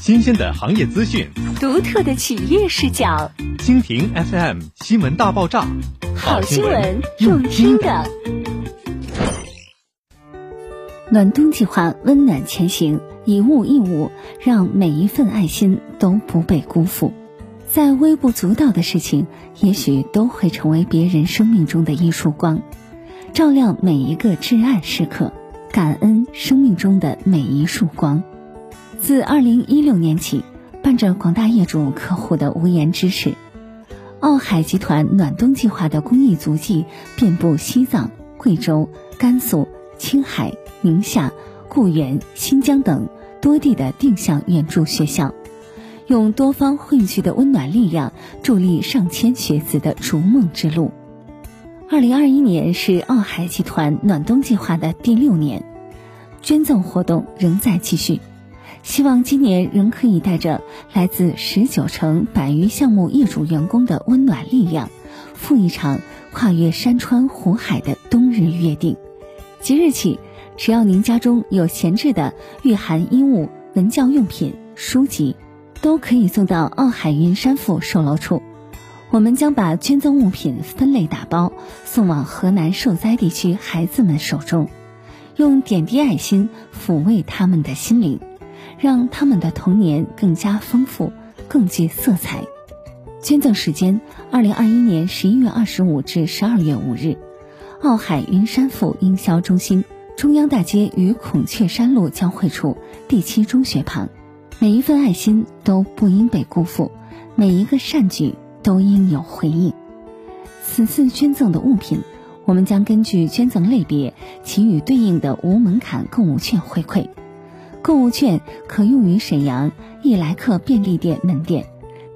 新鲜的行业资讯，独特的企业视角。蜻蜓 FM 新闻大爆炸，好新闻用听的。暖冬计划温暖前行，以物易物，让每一份爱心都不被辜负。再微不足道的事情，也许都会成为别人生命中的一束光，照亮每一个至暗时刻。感恩生命中的每一束光。自二零一六年起，伴着广大业主客户的无言支持，奥海集团暖冬计划的公益足迹遍布西藏、贵州、甘肃、青海、宁夏、固原、新疆等多地的定向援助学校，用多方汇聚的温暖力量，助力上千学子的逐梦之路。二零二一年是奥海集团暖冬计划的第六年，捐赠活动仍在继续。希望今年仍可以带着来自十九城百余项目业主员工的温暖力量，赴一场跨越山川湖海的冬日约定。即日起，只要您家中有闲置的御寒衣物、文教用品、书籍，都可以送到奥海云山府售楼处。我们将把捐赠物品分类打包，送往河南受灾地区孩子们手中，用点滴爱心抚慰他们的心灵，让他们的童年更加丰富、更具色彩。捐赠时间：二零二一年十一月二十五至十二月五日，奥海云山富营销中心中央大街与孔雀山路交汇处第七中学旁。每一份爱心都不应被辜负，每一个善举。都应有回应。此次捐赠的物品，我们将根据捐赠类别给予对应的无门槛购物券回馈。购物券可用于沈阳易来客便利店门店，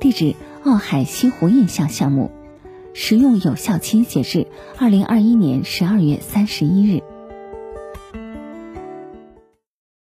地址奥海西湖印象项目，使用有效期截至二零二一年十二月三十一日。